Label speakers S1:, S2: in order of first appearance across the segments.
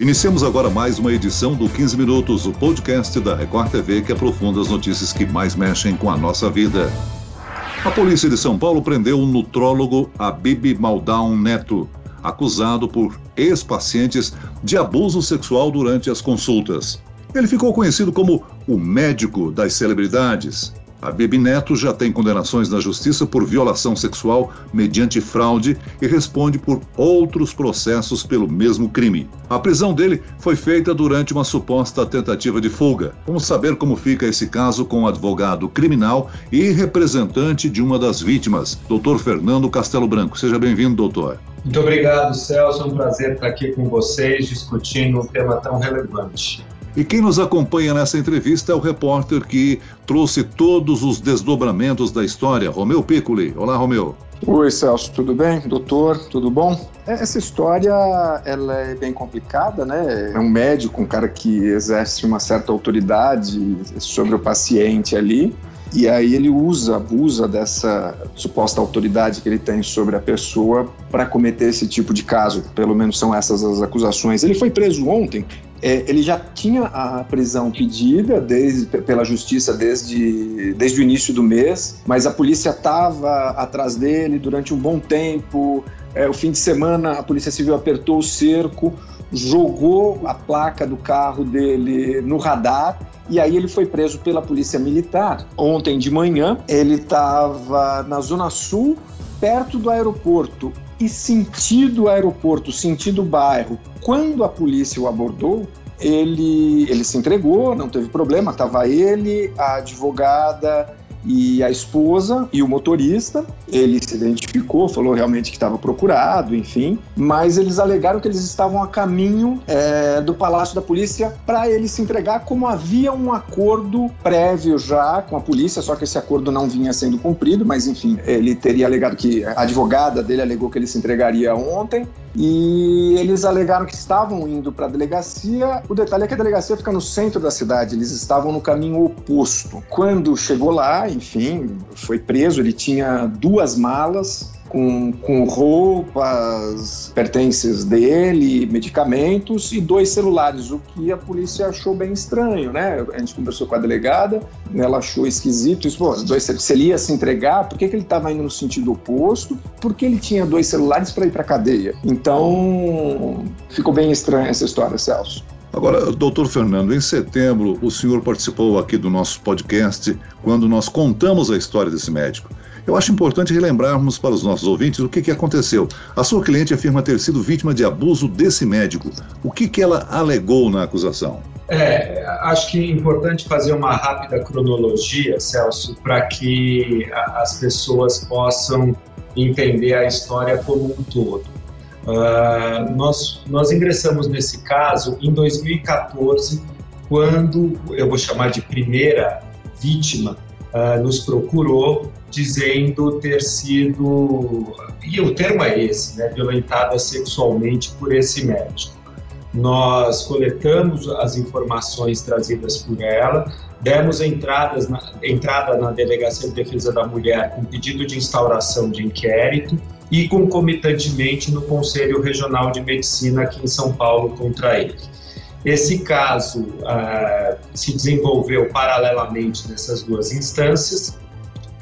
S1: Iniciamos agora mais uma edição do 15 Minutos, o podcast da Record TV que aprofunda as notícias que mais mexem com a nossa vida. A polícia de São Paulo prendeu o nutrólogo Abib Maldown Neto, acusado por ex-pacientes de abuso sexual durante as consultas. Ele ficou conhecido como o médico das celebridades. A Bibi Neto já tem condenações na justiça por violação sexual mediante fraude e responde por outros processos pelo mesmo crime. A prisão dele foi feita durante uma suposta tentativa de fuga. Vamos saber como fica esse caso com o advogado criminal e representante de uma das vítimas, doutor Fernando Castelo Branco. Seja bem-vindo, doutor.
S2: Muito obrigado, Celso. É um prazer estar aqui com vocês discutindo um tema tão relevante.
S1: E quem nos acompanha nessa entrevista é o repórter que trouxe todos os desdobramentos da história, Romeu Piccoli. Olá, Romeu.
S3: Oi, Celso, tudo bem? Doutor, tudo bom? Essa história ela é bem complicada, né? É um médico, um cara que exerce uma certa autoridade sobre o paciente ali. E aí ele usa, abusa dessa suposta autoridade que ele tem sobre a pessoa para cometer esse tipo de caso. Pelo menos são essas as acusações. Ele foi preso ontem é, ele já tinha a prisão pedida desde, pela justiça desde, desde o início do mês, mas a polícia estava atrás dele durante um bom tempo. É, o fim de semana, a Polícia Civil apertou o cerco, jogou a placa do carro dele no radar e aí ele foi preso pela Polícia Militar. Ontem de manhã, ele estava na Zona Sul, perto do aeroporto e sentido aeroporto, sentido bairro. Quando a polícia o abordou, ele, ele se entregou, não teve problema, estava ele, a advogada e a esposa e o motorista. Ele se identificou, falou realmente que estava procurado, enfim, mas eles alegaram que eles estavam a caminho é, do Palácio da Polícia para ele se entregar, como havia um acordo prévio já com a polícia, só que esse acordo não vinha sendo cumprido, mas enfim, ele teria alegado que a advogada dele alegou que ele se entregaria ontem e eles alegaram que estavam indo para a delegacia. O detalhe é que a delegacia fica no centro da cidade, eles estavam no caminho oposto. Quando chegou lá, enfim, foi preso, ele tinha duas malas com, com roupas, pertences dele, medicamentos e dois celulares, o que a polícia achou bem estranho, né? A gente conversou com a delegada, ela achou esquisito isso, pô, dois, se ele ia se entregar, por que, que ele estava indo no sentido oposto? Porque ele tinha dois celulares para ir para cadeia. Então, ficou bem estranha essa história, Celso.
S1: Agora, doutor Fernando, em setembro o senhor participou aqui do nosso podcast quando nós contamos a história desse médico. Eu acho importante relembrarmos para os nossos ouvintes o que, que aconteceu. A sua cliente afirma ter sido vítima de abuso desse médico. O que, que ela alegou na acusação?
S2: É, acho que é importante fazer uma rápida cronologia, Celso, para que as pessoas possam entender a história como um todo. Uh, nós, nós ingressamos nesse caso em 2014, quando eu vou chamar de primeira vítima uh, nos procurou dizendo ter sido, e o termo é esse, né, violentada sexualmente por esse médico. Nós coletamos as informações trazidas por ela, demos entradas na, entrada na Delegacia de Defesa da Mulher com pedido de instauração de inquérito e concomitantemente no Conselho Regional de Medicina aqui em São Paulo contra ele. Esse caso uh, se desenvolveu paralelamente nessas duas instâncias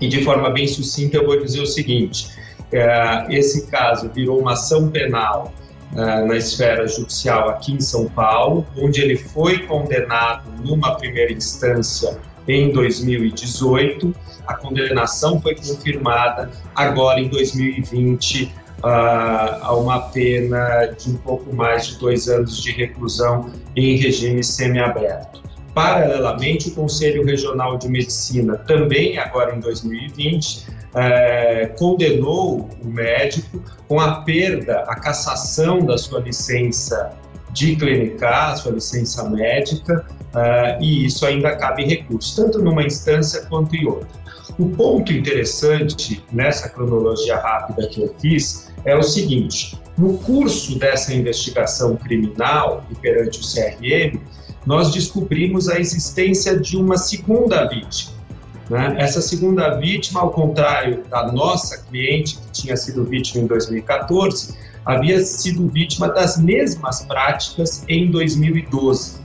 S2: e de forma bem sucinta eu vou dizer o seguinte: uh, esse caso virou uma ação penal uh, na esfera judicial aqui em São Paulo, onde ele foi condenado numa primeira instância em 2018. A condenação foi confirmada agora em 2020 a uma pena de um pouco mais de dois anos de reclusão em regime semiaberto. Paralelamente, o Conselho Regional de Medicina, também agora em 2020, é, condenou o médico com a perda, a cassação da sua licença de clinicar, sua licença médica, é, e isso ainda cabe recurso, tanto numa instância quanto em outra. O ponto interessante nessa cronologia rápida que eu fiz é o seguinte: no curso dessa investigação criminal e perante o CRM, nós descobrimos a existência de uma segunda vítima. Né? Essa segunda vítima, ao contrário da nossa cliente, que tinha sido vítima em 2014, havia sido vítima das mesmas práticas em 2012.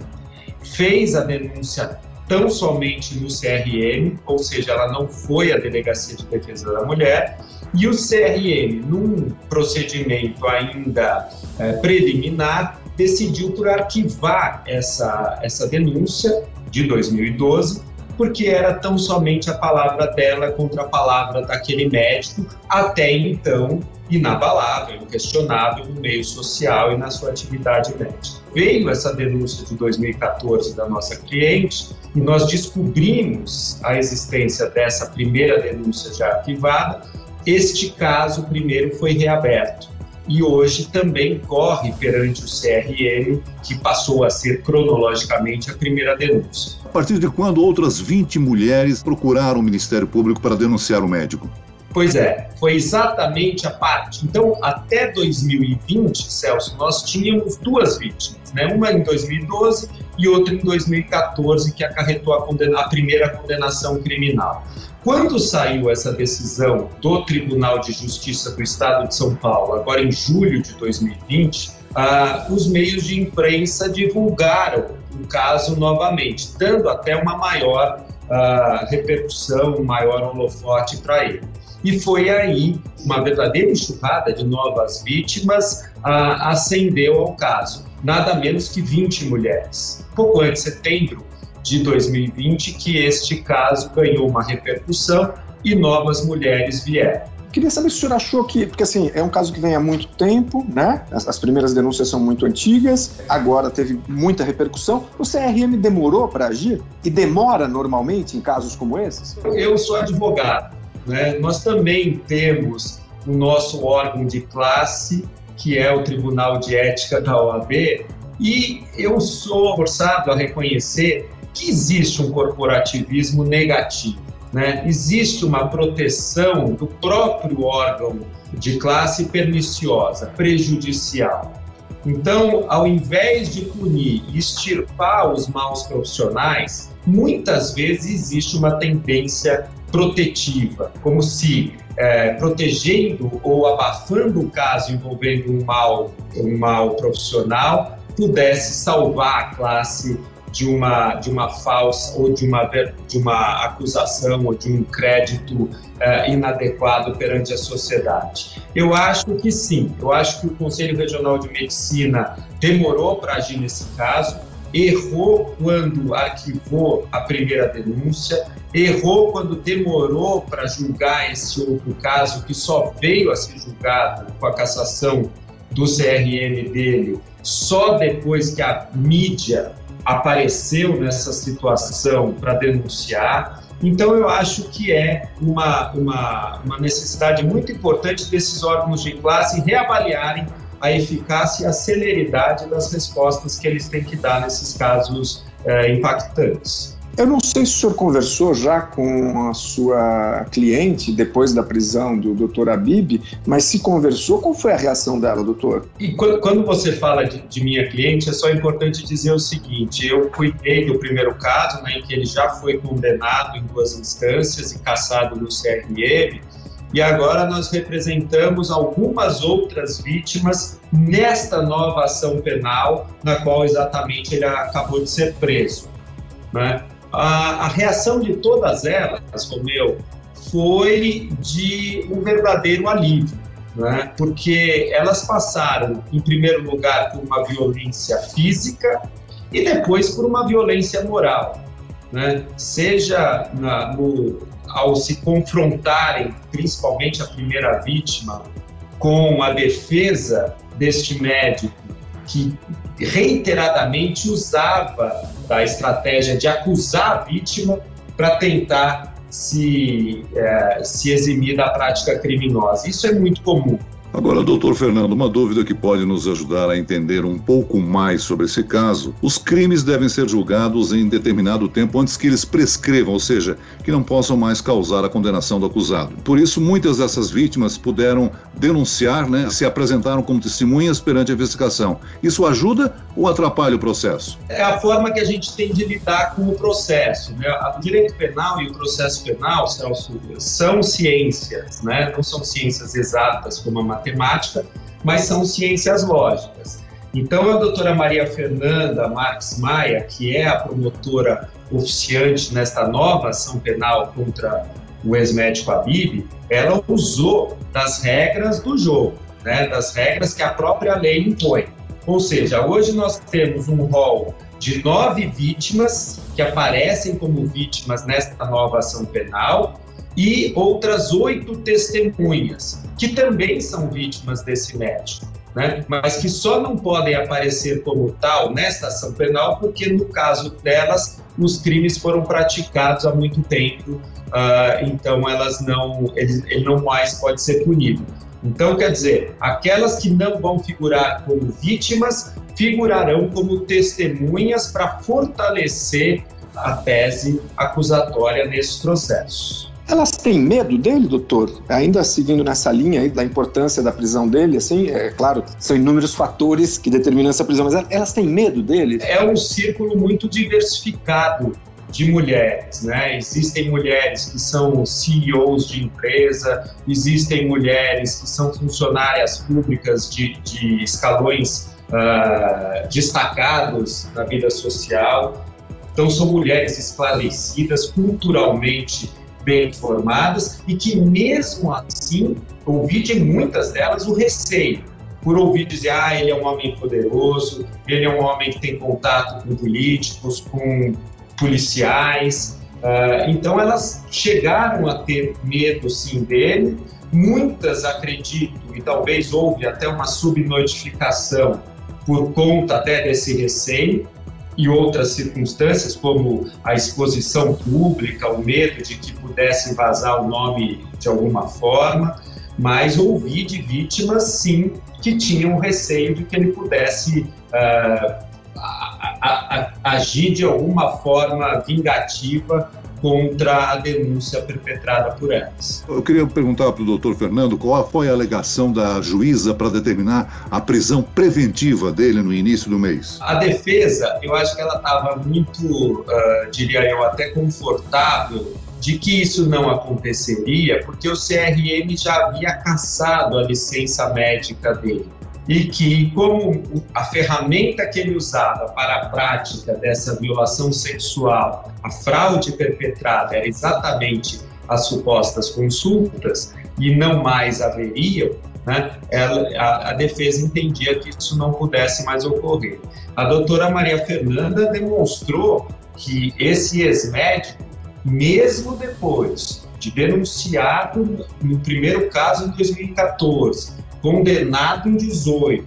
S2: Fez a denúncia tão somente no CRM, ou seja, ela não foi à Delegacia de Defesa da Mulher, e o CRM, num procedimento ainda é, preliminar, decidiu por arquivar essa, essa denúncia de 2012 porque era tão somente a palavra dela contra a palavra daquele médico, até então inabalável, inquestionável no meio social e na sua atividade médica. Veio essa denúncia de 2014 da nossa cliente e nós descobrimos a existência dessa primeira denúncia já arquivada. Este caso primeiro foi reaberto e hoje também corre perante o CRM, que passou a ser cronologicamente a primeira denúncia.
S1: A partir de quando outras 20 mulheres procuraram o Ministério Público para denunciar o médico?
S2: Pois é, foi exatamente a parte. Então, até 2020, Celso, nós tínhamos duas vítimas, né? Uma em 2012 e outra em 2014, que acarretou a, condena a primeira condenação criminal. Quando saiu essa decisão do Tribunal de Justiça do Estado de São Paulo, agora em julho de 2020, ah, os meios de imprensa divulgaram o caso novamente, dando até uma maior ah, repercussão, um maior holofote para ele. E foi aí uma verdadeira enxurrada de novas vítimas ah, ascendeu ao caso. Nada menos que 20 mulheres. Pouco antes de setembro, de 2020 que este caso ganhou uma repercussão e novas mulheres vieram.
S3: Queria saber se o senhor achou que, porque assim, é um caso que vem há muito tempo, né? As, as primeiras denúncias são muito antigas, agora teve muita repercussão. O CRM demorou para agir? E demora normalmente em casos como esses?
S2: Eu sou advogado, né? Nós também temos o nosso órgão de classe, que é o Tribunal de Ética da OAB, e eu sou forçado a reconhecer que existe um corporativismo negativo. Né? Existe uma proteção do próprio órgão de classe perniciosa, prejudicial. Então, ao invés de punir e extirpar os maus profissionais, muitas vezes existe uma tendência protetiva, como se é, protegendo ou abafando o caso envolvendo um mal, um mal profissional pudesse salvar a classe de uma, de uma falsa ou de uma, de uma acusação ou de um crédito uh, inadequado perante a sociedade? Eu acho que sim. Eu acho que o Conselho Regional de Medicina demorou para agir nesse caso, errou quando arquivou a primeira denúncia, errou quando demorou para julgar esse outro caso que só veio a ser julgado com a cassação do CRM dele só depois que a mídia apareceu nessa situação para denunciar. Então, eu acho que é uma, uma, uma necessidade muito importante desses órgãos de classe reavaliarem a eficácia e a celeridade das respostas que eles têm que dar nesses casos é, impactantes.
S3: Eu não sei se o senhor conversou já com a sua cliente depois da prisão do doutor Abib, mas se conversou, qual foi a reação dela, doutor?
S2: E quando, quando você fala de, de, minha cliente, é só importante dizer o seguinte: eu cuidei do primeiro caso, né, em que ele já foi condenado em duas instâncias e cassado no CRM. E agora nós representamos algumas outras vítimas nesta nova ação penal, na qual exatamente ele acabou de ser preso. Né? A, a reação de todas elas, Romeu, foi de um verdadeiro alívio, né? porque elas passaram, em primeiro lugar, por uma violência física e depois por uma violência moral. Né? Seja na, no, ao se confrontarem, principalmente a primeira vítima, com a defesa deste médico que reiteradamente usava da estratégia de acusar a vítima para tentar se, é, se eximir da prática criminosa. Isso é muito comum.
S1: Agora, doutor Fernando, uma dúvida que pode nos ajudar a entender um pouco mais sobre esse caso. Os crimes devem ser julgados em determinado tempo antes que eles prescrevam, ou seja, que não possam mais causar a condenação do acusado. Por isso, muitas dessas vítimas puderam denunciar, né, se apresentaram como testemunhas perante a investigação. Isso ajuda ou atrapalha o processo?
S2: É a forma que a gente tem de lidar com o processo. Né? O direito penal e o processo penal, Celso, são ciências, né? não são ciências exatas como a matemática, mas são ciências lógicas. Então, a doutora Maria Fernanda Marques Maia, que é a promotora oficiante nesta nova ação penal contra o ex-médico Habib, ela usou das regras do jogo, né, das regras que a própria lei impõe. Ou seja, hoje nós temos um rol de nove vítimas que aparecem como vítimas nesta nova ação penal e outras oito testemunhas que também são vítimas desse médico. Né? mas que só não podem aparecer como tal nesta ação penal porque, no caso delas, os crimes foram praticados há muito tempo, uh, então elas não, ele, ele não mais pode ser punido. Então, quer dizer, aquelas que não vão figurar como vítimas figurarão como testemunhas para fortalecer a tese acusatória nesses processos.
S3: Elas têm medo dele, doutor? Ainda seguindo nessa linha aí da importância da prisão dele, assim, é claro, são inúmeros fatores que determinam essa prisão, mas elas têm medo dele?
S2: É um círculo muito diversificado de mulheres, né? Existem mulheres que são CEOs de empresa, existem mulheres que são funcionárias públicas de, de escalões uh, destacados na vida social. Então, são mulheres esclarecidas, culturalmente bem informadas e que, mesmo assim, ouvi de muitas delas o receio por ouvir dizer, ah, ele é um homem poderoso, ele é um homem que tem contato com políticos, com policiais. Uh, então, elas chegaram a ter medo, sim, dele. Muitas, acredito, e talvez houve até uma subnotificação por conta até desse receio, e outras circunstâncias, como a exposição pública, o medo de que pudesse vazar o nome de alguma forma, mas ouvi de vítimas, sim, que tinham receio de que ele pudesse uh, a, a, a, agir de alguma forma vingativa contra a denúncia perpetrada por elas.
S1: Eu queria perguntar para o doutor Fernando qual foi a alegação da juíza para determinar a prisão preventiva dele no início do mês.
S2: A defesa, eu acho que ela estava muito, uh, diria eu, até confortável de que isso não aconteceria, porque o CRM já havia cassado a licença médica dele e que, como a ferramenta que ele usava para a prática dessa violação sexual, a fraude perpetrada era exatamente as supostas consultas e não mais haveriam, né, ela, a, a, defesa entendia que isso não pudesse mais ocorrer. A doutora Maria Fernanda demonstrou que esse ex-médico, mesmo depois de denunciado no primeiro caso em 2014, condenado em 18,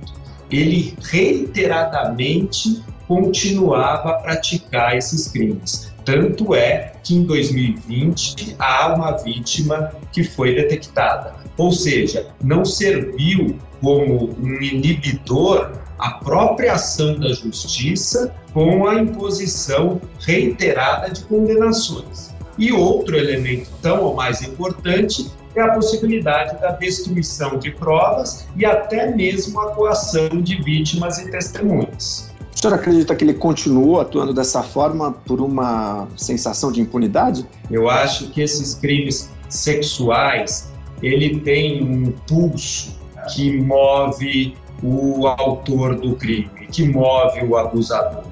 S2: ele reiteradamente continuava a praticar esses crimes. Tanto é que em 2020 há uma vítima que foi detectada. Ou seja, não serviu como um inibidor a própria ação da justiça com a imposição reiterada de condenações. E outro elemento tão ou mais importante é a possibilidade da destruição de provas e até mesmo a coação de vítimas e testemunhas.
S3: O senhor acredita que ele continuou atuando dessa forma por uma sensação de impunidade?
S2: Eu acho que esses crimes sexuais, ele tem um pulso que move o autor do crime, que move o abusador.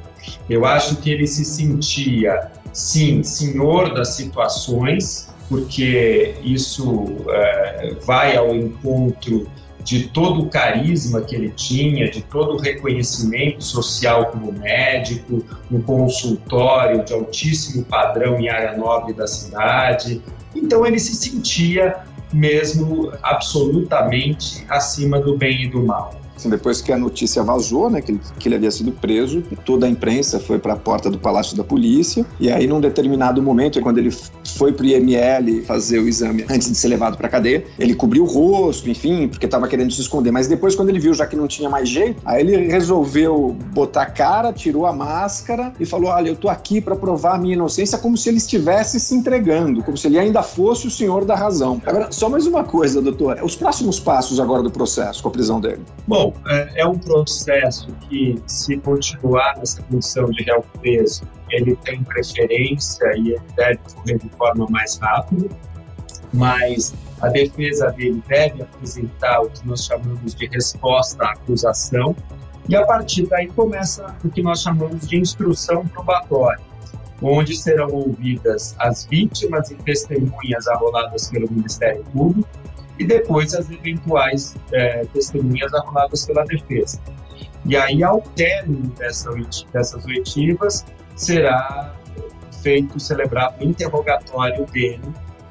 S2: Eu acho que ele se sentia, sim, senhor das situações, porque isso é, vai ao encontro de todo o carisma que ele tinha, de todo o reconhecimento social como médico, no consultório de altíssimo padrão em área nobre da cidade. Então ele se sentia mesmo absolutamente acima do bem e do mal.
S3: Assim, depois que a notícia vazou, né, que ele, que ele havia sido preso, toda a imprensa foi para a porta do Palácio da Polícia. E aí, num determinado momento, quando ele foi para o IML fazer o exame antes de ser levado para a cadeia, ele cobriu o rosto, enfim, porque estava querendo se esconder. Mas depois, quando ele viu já que não tinha mais jeito, aí ele resolveu botar a cara, tirou a máscara e falou: Olha, eu tô aqui para provar a minha inocência, como se ele estivesse se entregando, como se ele ainda fosse o senhor da razão. Agora, só mais uma coisa, doutor: os próximos passos agora do processo com a prisão dele?
S2: Bom, Bom, é, é um processo que, se continuar nessa condição de réu preso, ele tem preferência e ele deve correr de forma mais rápida. mas a defesa dele deve apresentar o que nós chamamos de resposta à acusação, e a partir daí começa o que nós chamamos de instrução probatória, onde serão ouvidas as vítimas e testemunhas arroladas pelo Ministério Público e depois as eventuais é, testemunhas arroladas pela defesa. E aí, ao término dessa, dessas oitivas, será feito, celebrado o interrogatório dele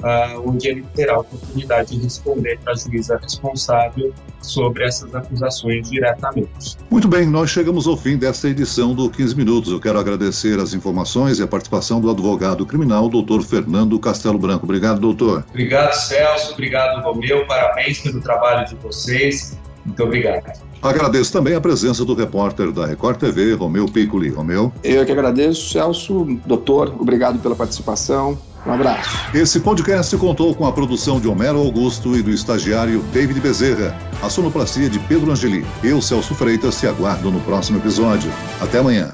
S2: uh, onde ele terá a oportunidade de responder para a juíza responsável sobre essas acusações diretamente.
S1: Muito bem, nós chegamos ao fim desta edição do 15 Minutos. Eu quero agradecer as informações e a participação do advogado criminal, doutor Fernando Castelo Branco. Obrigado, doutor.
S2: Obrigado, Celso. Obrigado, Romeu. Parabéns pelo trabalho de vocês. Muito obrigado.
S1: Agradeço também a presença do repórter da Record TV, Romeu Piccoli. Romeu.
S3: Eu que agradeço, Celso. Doutor, obrigado pela participação. Um abraço.
S1: Esse podcast contou com a produção de Homero Augusto e do estagiário David Bezerra, a sonoplastia de Pedro Angeli. Eu, Celso Freitas, te aguardo no próximo episódio. Até amanhã.